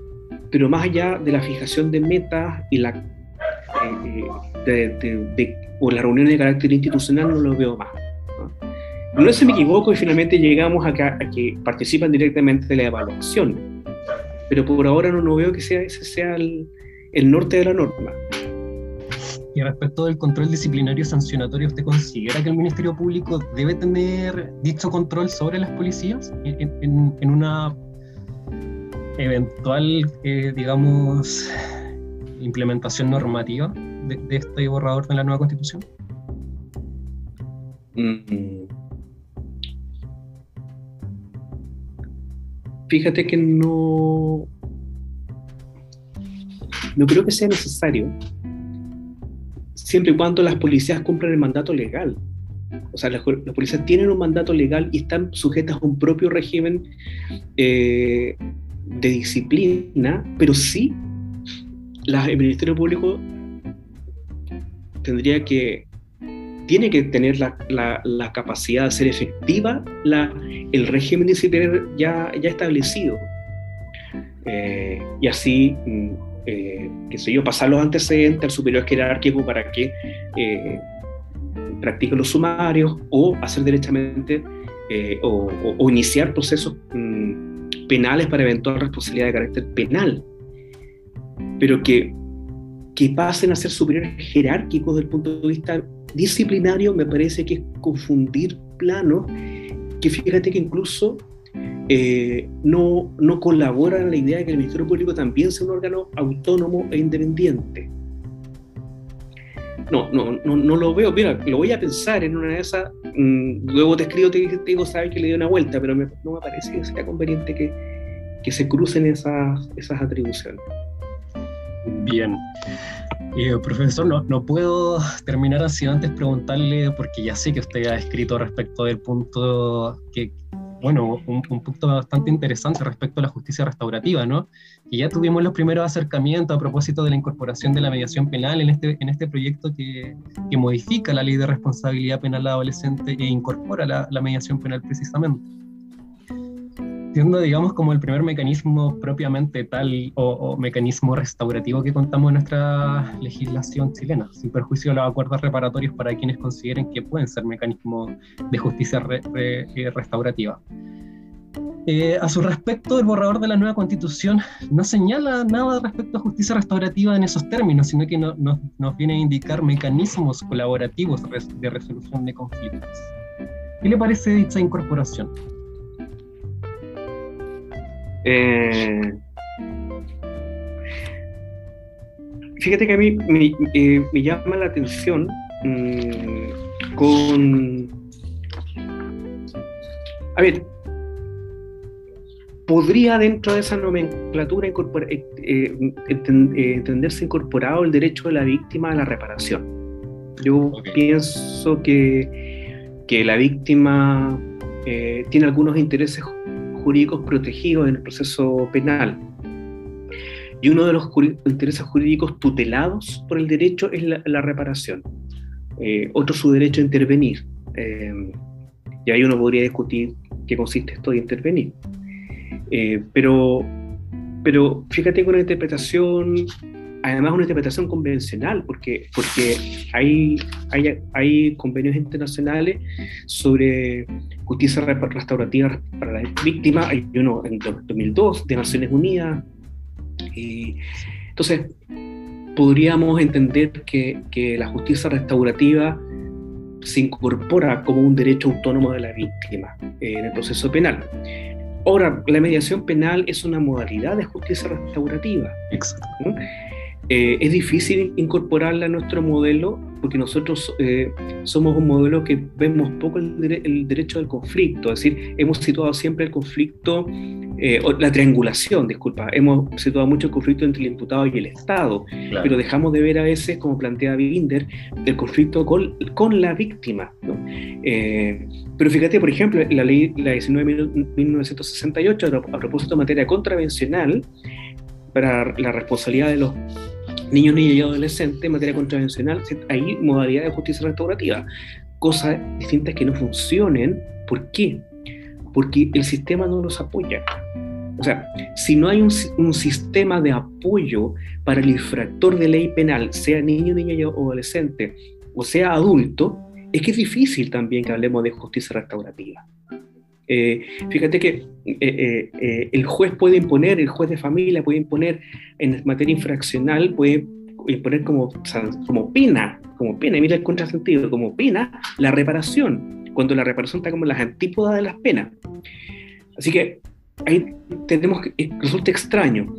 pero más allá de la fijación de metas y la, eh, de, o la reunión de carácter institucional, no lo veo más. No, no si me equivoco y finalmente llegamos a que, participan directamente de la evaluación, pero por ahora no, no veo que sea, ese sea el, el norte de la norma. Y respecto del control disciplinario sancionatorio, ¿usted considera que el Ministerio Público debe tener dicho control sobre las policías en, una eventual, eh, digamos, implementación normativa de, este borrador de la nueva constitución? Mm. Fíjate que no, no creo que sea necesario siempre y cuando las policías cumplan el mandato legal. O sea, las, policías tienen un mandato legal y están sujetas a un propio régimen eh, de disciplina, pero sí el Ministerio Público tendría que, tiene que tener la, capacidad de hacer efectiva el régimen disciplinario ya, ya establecido. Eh, y así mm, eh, qué yo, pasar los antecedentes al superior jerárquico para que eh, practique los sumarios o hacer directamente eh, o, iniciar procesos mm, penales para eventual responsabilidad de carácter penal. Pero que, que pasen a ser superiores jerárquicos desde el punto de vista disciplinario me parece que es confundir planos que fíjate que incluso eh, no, no colabora en la idea de que el Ministerio Público también sea un órgano autónomo e independiente. No, no, no, no lo veo. Mira, lo voy a pensar en una de esas. Mm, luego te escribo, te, digo, sabes que le dio una vuelta, pero no me parece que sea conveniente que, que se crucen esas, esas atribuciones. Bien. Eh, profesor, no, no, puedo terminar así antes preguntarle, porque ya sé que usted ha escrito respecto del punto que, bueno, un, punto bastante interesante respecto a la justicia restaurativa, ¿no? Y ya tuvimos los primeros acercamientos a propósito de la incorporación de la mediación penal en este, en este proyecto que, que modifica la ley de responsabilidad penal adolescente e incorpora la, la mediación penal precisamente siendo, digamos, como el primer mecanismo propiamente tal o, mecanismo restaurativo que contamos en nuestra legislación chilena, sin perjuicio de los acuerdos reparatorios para quienes consideren que pueden ser mecanismos de justicia eh, restaurativa. Eh, a su respecto, el borrador de la nueva constitución no señala nada respecto a justicia restaurativa en esos términos, sino que nos viene a indicar mecanismos colaborativos de resolución de conflictos. ¿Qué le parece dicha incorporación? Eh, fíjate que a mí me, eh, llama la atención mm, con... A ver, podría dentro de esa nomenclatura eh, entenderse incorporado el derecho de la víctima a la reparación. Yo pienso que, que la víctima tiene algunos intereses jurídicos protegidos en el proceso penal. Y uno de los intereses jurídicos tutelados por el derecho es la, reparación. Eh, otro su derecho a intervenir. Eh, y ahí uno podría discutir qué consiste esto de intervenir. Eh, pero, pero fíjate con la interpretación además una interpretación convencional, porque, porque hay, hay, hay, convenios internacionales sobre justicia restaurativa para las víctimas, hay uno en 2002 de Naciones Unidas. Y, entonces, podríamos entender que, que la justicia restaurativa se incorpora como un derecho autónomo de la víctima en el proceso penal. Ahora, la mediación penal es una modalidad de justicia restaurativa. Exacto. Eh, es difícil incorporarla a nuestro modelo porque nosotros eh, somos un modelo que vemos poco el, derecho del conflicto, es decir, hemos situado siempre el conflicto, eh, la triangulación, disculpa, hemos situado mucho el conflicto entre el imputado y el Estado, pero dejamos de ver a veces, como plantea Binder, el conflicto con, con la víctima. pero fíjate, por ejemplo, la ley la 19 1968, a propósito de materia contravencional, para la responsabilidad de los niños, niñas y adolescentes en materia contravencional, hay modalidades de justicia restaurativa, cosas distintas que no funcionen. ¿Por qué? Porque el sistema no los apoya. O sea, si no hay un, un, sistema de apoyo para el infractor de ley penal, sea niño, niña o adolescente, o sea adulto, es que es difícil también que hablemos de justicia restaurativa. Eh, fíjate que eh, eh, el juez puede imponer, el juez de familia puede imponer en materia infraccional, puede imponer como, como pena, como pena, mira el contrasentido, como pena la reparación, cuando la reparación está como las antípodas de las penas. Así que ahí tenemos que, resulta extraño.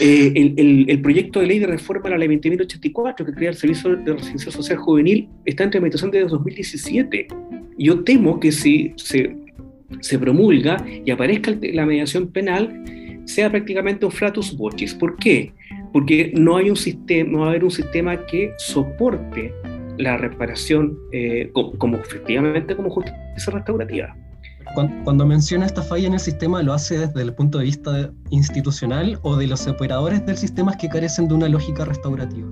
el, el, proyecto de ley de reforma a la ley 20.084 que crea el Servicio de Residencia Social Juvenil está en tramitación desde 2017. Yo temo que si se se promulga y aparezca la mediación penal, sea prácticamente un flatus vocis. ¿Por qué? Porque no hay un sistema, no va a haber un sistema que soporte la reparación eh, como, efectivamente como justicia restaurativa. Cuando, menciona esta falla en el sistema, ¿lo hace desde el punto de vista institucional o de los operadores del sistema que carecen de una lógica restaurativa?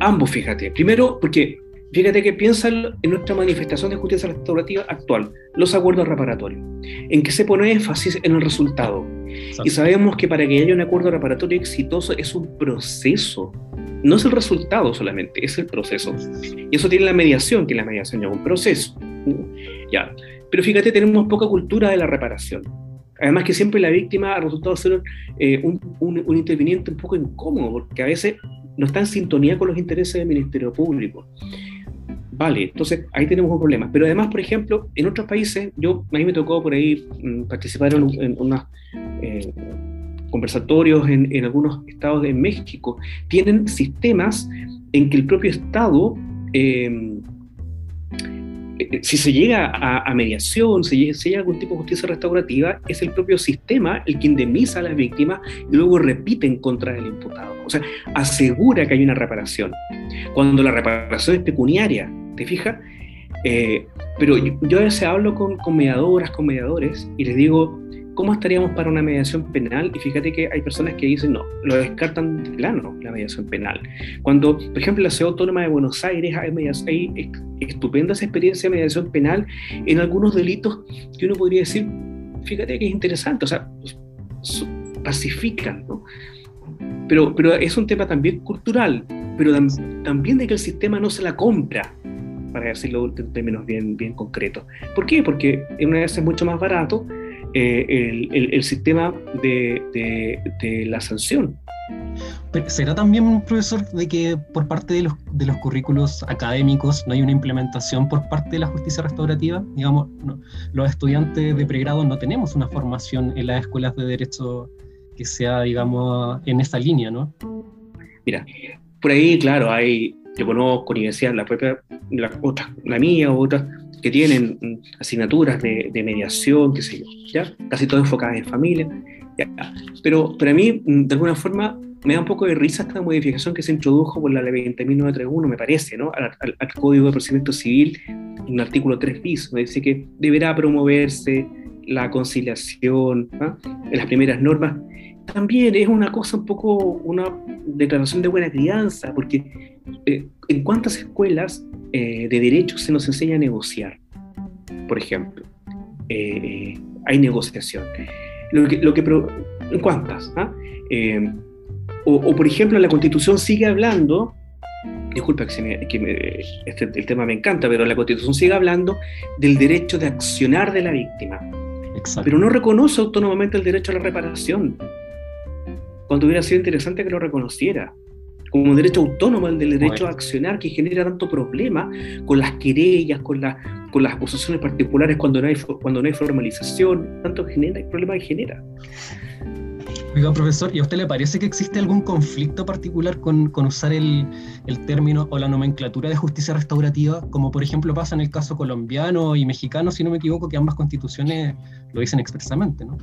Ambos, fíjate. Primero, porque Fíjate que piensa en nuestra manifestación de justicia restaurativa actual, los acuerdos reparatorios, en que se pone énfasis en el resultado. Y sabemos que para que haya un acuerdo reparatorio exitoso es un proceso, no es el resultado solamente, es el proceso. Y eso tiene la mediación, que la mediación es un proceso. Ya. Pero fíjate, tenemos poca cultura de la reparación. Además que siempre la víctima ha resultado ser eh, un, un, un interviniente un poco incómodo, porque a veces no está en sintonía con los intereses del Ministerio Público. Vale, entonces ahí tenemos un problema. Pero además, por ejemplo, en otros países, yo a mí me tocó por ahí mm, participar en, unos eh, conversatorios en, algunos estados de México, tienen sistemas en que el propio Estado, em, eh, si se llega a, mediación, si, llega a algún tipo de justicia restaurativa, es el propio sistema el que indemniza a las víctimas y luego repite en contra del imputado. O sea, asegura que hay una reparación. Cuando la reparación es pecuniaria, ¿te fijas? Eh, pero yo, a veces hablo con, con mediadoras, con mediadores, y les digo, ¿cómo estaríamos para una mediación penal? Y fíjate que hay personas que dicen, no, lo descartan de plano, la mediación penal. Cuando, por ejemplo, la Ciudad Autónoma de Buenos Aires hay, hay estupendas experiencias de mediación penal en algunos delitos que uno podría decir, fíjate que es interesante, o sea, pacifican, ¿no? Pero, pero es un tema también cultural, pero también de que el sistema no se la compra, para decirlo en términos bien, bien concretos. ¿Por qué? Porque una vez es mucho más barato eh, el, sistema de, la sanción. ¿Será también, profesor, de que por parte de los, de los currículos académicos no hay una implementación por parte de la justicia restaurativa? Digamos, los estudiantes de pregrado no tenemos una formación en las escuelas de derecho que sea, digamos, en esa línea, ¿no? Mira, por ahí, claro, hay, yo conozco universidades, la propia, la, la mía o otras, que tienen mm, asignaturas de, mediación, qué sé yo, ¿ya? Casi todas enfocadas en familia, Pero, para mí, mm, de alguna forma, me da un poco de risa esta modificación que se introdujo por la ley 20.931, me parece, ¿no? Al, Código de Procedimiento Civil, en el artículo 3 bis, me dice que deberá promoverse la conciliación en las primeras normas. También es una cosa un poco, una declaración de buena crianza, porque eh, en cuántas escuelas eh, de derecho se nos enseña a negociar, por ejemplo. Eh, hay negociación. Lo que, lo que, ¿En cuántas? Ah? O, por ejemplo, la Constitución sigue hablando, disculpa que, este, el tema me encanta, pero la Constitución sigue hablando del derecho de accionar de la víctima. Pero no reconoce autónomamente el derecho a la reparación, cuando hubiera sido interesante que lo reconociera como un derecho autónomo, el del derecho a accionar, que genera tanto problema con las querellas, con, con las acusaciones particulares cuando no hay, cuando no hay formalización, tanto genera, problema que genera. Oiga, profesor, ¿y a usted le parece que existe algún conflicto particular con, con usar el, el, término o la nomenclatura de justicia restaurativa, como por ejemplo pasa en el caso colombiano y mexicano, si no me equivoco, que ambas constituciones lo dicen expresamente, ¿no?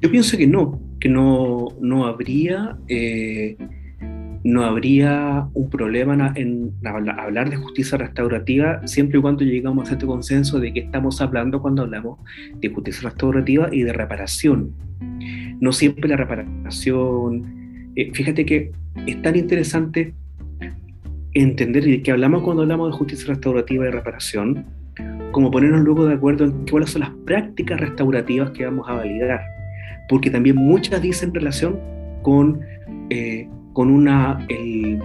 Yo pienso que no, que no, no habría, eh, no habría un problema en, hablar de justicia restaurativa siempre y cuando llegamos a este consenso de que estamos hablando cuando hablamos de justicia restaurativa y de reparación. No siempre la reparación. Eh, fíjate que es tan interesante entender que hablamos cuando hablamos de justicia restaurativa y reparación, como ponernos luego de acuerdo en cuáles son las prácticas restaurativas que vamos a validar porque también muchas dicen relación con, eh, con, una, el,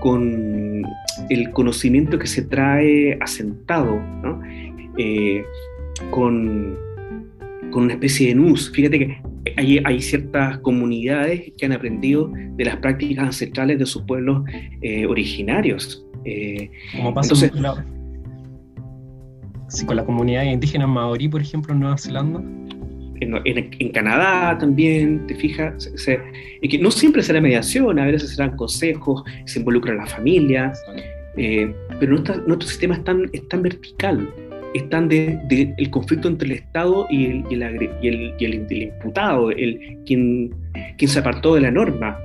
con el conocimiento que se trae asentado, eh, con, con, una especie de nus. Fíjate que hay, hay, ciertas comunidades que han aprendido de las prácticas ancestrales de sus pueblos eh, originarios. Como pasa entonces, con la, con la comunidad indígena maorí, por ejemplo, en Nueva Zelanda en, Canadá también, te fijas, que no siempre será mediación, a veces serán consejos, se involucra la familia, eh, pero nuestro, nuestro, sistema es tan, es tan vertical, es tan de, el conflicto entre el Estado y el, y el, y el, imputado, el, quien, quien se apartó de la norma.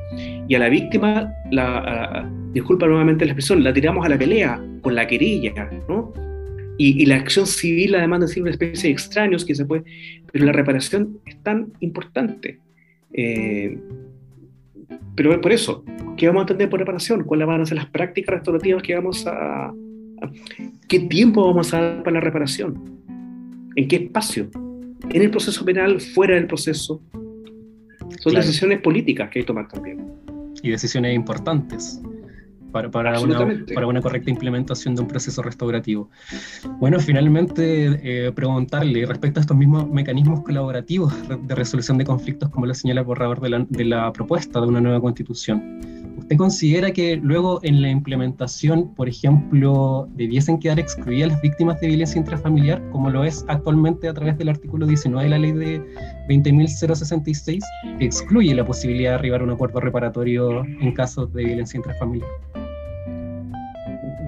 Y a la víctima, la, disculpa nuevamente la expresión, la tiramos a la pelea con la querella, ¿no? Y, la acción civil, además de ser una especie de extraños que se puede, pero la reparación es tan importante. Eh, pero por eso, ¿qué vamos a entender por reparación? ¿Cuáles van a ser las prácticas restaurativas que vamos a, ¿Qué tiempo vamos a dar para la reparación? ¿En qué espacio? ¿En el proceso penal? ¿Fuera del proceso? Son decisiones políticas que hay que tomar también. Y decisiones importantes para, para, una, para, una, correcta implementación de un proceso restaurativo. Bueno, finalmente eh, preguntarle respecto a estos mismos mecanismos colaborativos de resolución de conflictos, como lo señala el borrador de la, de la propuesta de una nueva constitución. ¿Usted considera que luego en la implementación, por ejemplo, debiesen quedar excluidas las víctimas de violencia intrafamiliar, como lo es actualmente a través del artículo 19 de la ley de 20.066, que excluye la posibilidad de arribar a un acuerdo reparatorio en casos de violencia intrafamiliar?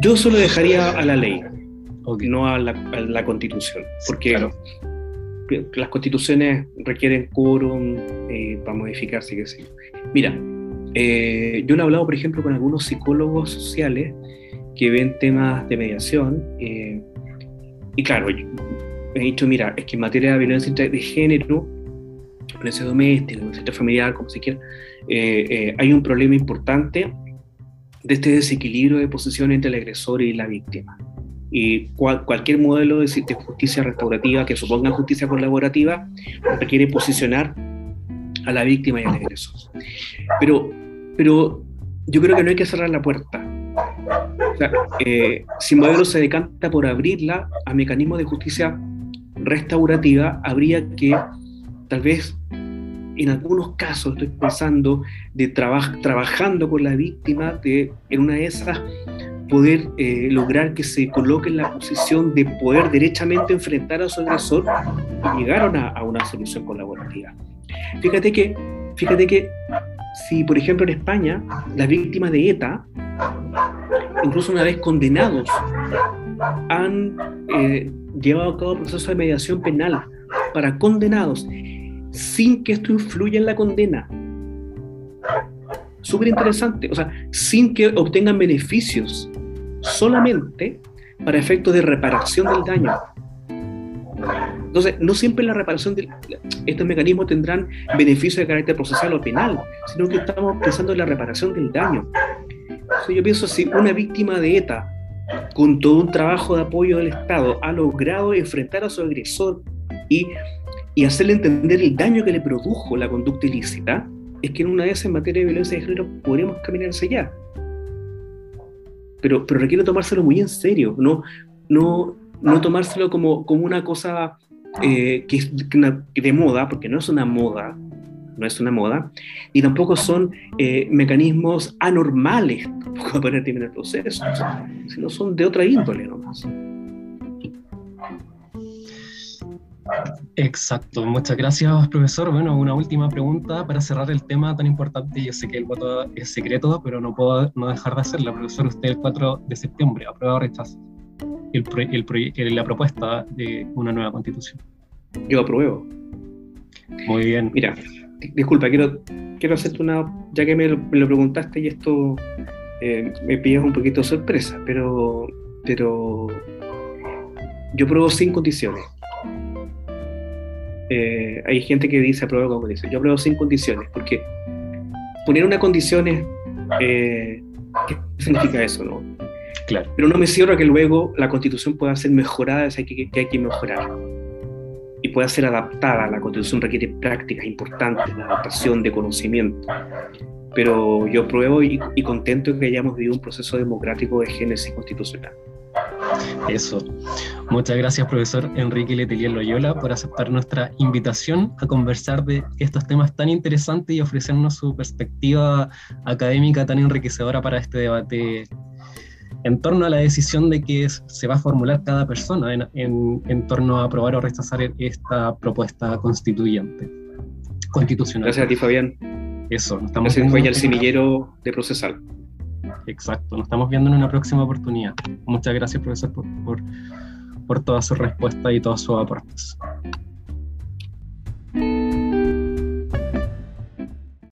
Yo solo dejaría a la ley, no a la, constitución, porque las constituciones requieren quórum eh, para modificarse, qué Mira, eh, yo he hablado, por ejemplo, con algunos psicólogos sociales que ven temas de mediación. Eh, y claro, he dicho, mira, es que en materia de violencia de género, violencia doméstica, violencia familiar, como se quiera, eh, eh, hay un problema importante de este desequilibrio de posición entre el agresor y la víctima. Y cualquier modelo de, justicia restaurativa que suponga justicia colaborativa requiere posicionar a la víctima y al agresor. Pero, pero yo creo que no hay que cerrar la puerta. O sea, eh, se decanta por abrirla a mecanismos de justicia restaurativa, habría que tal vez en algunos casos, estoy pensando, de trabajando con la víctima, de en una de esas poder eh, lograr que se coloque en la posición de poder derechamente enfrentar a su agresor y llegaron a, a una solución colaborativa. Fíjate que, fíjate que si, por ejemplo, en España, las víctimas de ETA, incluso una vez condenados, han eh, llevado a cabo procesos de mediación penal para condenados sin que esto influya en la condena. Súper interesante, o sea, sin que obtengan beneficios, solamente para efectos de reparación del daño. Entonces, no siempre la reparación de estos mecanismos tendrán beneficios de carácter procesal o penal, sino que estamos pensando en la reparación del daño. Entonces, yo pienso si una víctima de ETA, con todo un trabajo de apoyo del Estado, ha logrado enfrentar a su agresor y, y hacerle entender el daño que le produjo la conducta ilícita, es que en una de esas en materia de violencia de género podríamos caminar hacia allá. Pero, pero requiere tomárselo muy en serio, no, no, no tomárselo como, como una cosa eh, que es de moda, porque no es una moda, no es una moda, y tampoco son eh, mecanismos anormales <laughs> para el el proceso, sino son de otra índole nomás. Exacto, muchas gracias profesor. Bueno, una última pregunta para cerrar el tema tan importante. Yo sé que el voto es secreto, pero no puedo no dejar de hacerla. Profesor, usted el 4 de septiembre, ¿aprueba o rechaza? el, la propuesta de una nueva constitución. Yo apruebo. Muy bien. Mira, disculpa, quiero, quiero hacerte una, ya que me lo, preguntaste y esto eh, me pillas un poquito sorpresa, pero, pero yo apruebo sin condiciones. Eh, hay gente que dice apruebo con condiciones. Yo apruebo sin condiciones, porque poner una condición es, eh, ¿qué significa eso? No? Pero no me cierro a que luego la constitución pueda ser mejorada, es que, que hay que mejorar. Y pueda ser adaptada. La constitución requiere prácticas importantes, de adaptación, de conocimiento. Pero yo pruebo y, y contento que hayamos vivido un proceso democrático de génesis constitucional. Eso. Muchas gracias, profesor Enrique Letelier Loyola, por aceptar nuestra invitación a conversar de estos temas tan interesantes y ofrecernos su perspectiva académica tan enriquecedora para este debate en torno a la decisión de que se va a formular cada persona en, en, torno a aprobar o rechazar esta propuesta constituyente, constitucional. Gracias a ti, Fabián. Eso, estamos Ese fue ya el semillero de procesal exacto. Nos estamos viendo en una próxima oportunidad. Muchas gracias, profesor, por, por, por todas sus respuestas y todos sus aportes.